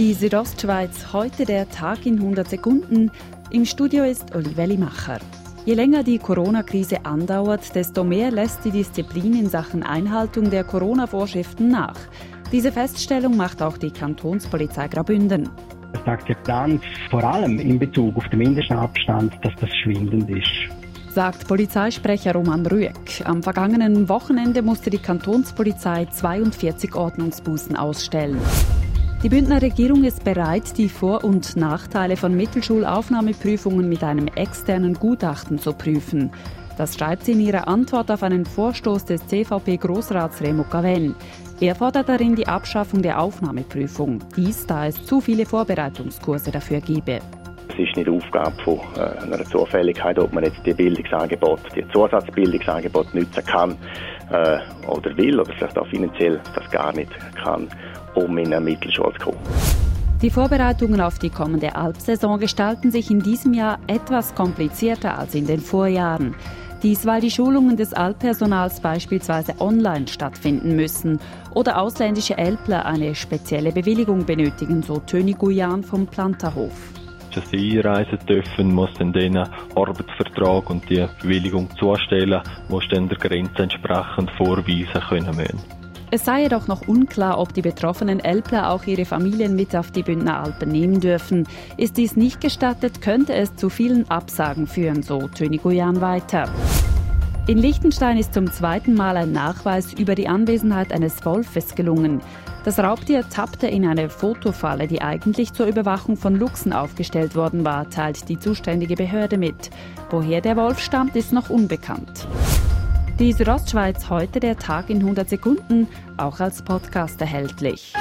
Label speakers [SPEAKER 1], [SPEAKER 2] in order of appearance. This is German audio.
[SPEAKER 1] Die Südostschweiz, heute der Tag in 100 Sekunden. Im Studio ist Oliveli Macher. Je länger die Corona-Krise andauert, desto mehr lässt die Disziplin in Sachen Einhaltung der Corona-Vorschriften nach. Diese Feststellung macht auch die Kantonspolizei Graubünden.
[SPEAKER 2] Die Akzeptanz vor allem in Bezug auf den Mindestabstand, dass das schwindend ist
[SPEAKER 1] sagt Polizeisprecher Roman Rüegg. Am vergangenen Wochenende musste die Kantonspolizei 42 Ordnungsbußen ausstellen. Die Bündner Regierung ist bereit, die Vor- und Nachteile von Mittelschulaufnahmeprüfungen mit einem externen Gutachten zu prüfen. Das schreibt sie in ihrer Antwort auf einen Vorstoß des CVP-Großrats Remo Caven. Er fordert darin die Abschaffung der Aufnahmeprüfung. Dies, da es zu viele Vorbereitungskurse dafür gebe.
[SPEAKER 3] Es ist nicht Aufgabe von äh, einer Zufälligkeit, ob man jetzt die Bildungsangebote, die Zusatzbildungsangebote nutzen kann äh, oder will oder vielleicht auch finanziell das gar nicht kann um in eine Mittelschule zu kommen.
[SPEAKER 1] Die Vorbereitungen auf die kommende Alpsaison gestalten sich in diesem Jahr etwas komplizierter als in den Vorjahren. Dies, weil die Schulungen des Altpersonals beispielsweise online stattfinden müssen oder ausländische Elbler eine spezielle Bewilligung benötigen, so Töni Guyan vom Planterhof.
[SPEAKER 4] Dass sie einreisen dürfen, muss dann den Arbeitsvertrag und die Bewilligung zustellen, muss dann der Grenze entsprechend vorweisen können müssen.
[SPEAKER 1] Es sei jedoch noch unklar, ob die betroffenen Elbler auch ihre Familien mit auf die Bündner Alpen nehmen dürfen. Ist dies nicht gestattet, könnte es zu vielen Absagen führen, so Töni Guyan weiter. In Liechtenstein ist zum zweiten Mal ein Nachweis über die Anwesenheit eines Wolfes gelungen. Das Raubtier tappte in eine Fotofalle, die eigentlich zur Überwachung von Luchsen aufgestellt worden war, teilt die zuständige Behörde mit. Woher der Wolf stammt, ist noch unbekannt. Die Südostschweiz heute der Tag in 100 Sekunden, auch als Podcast erhältlich.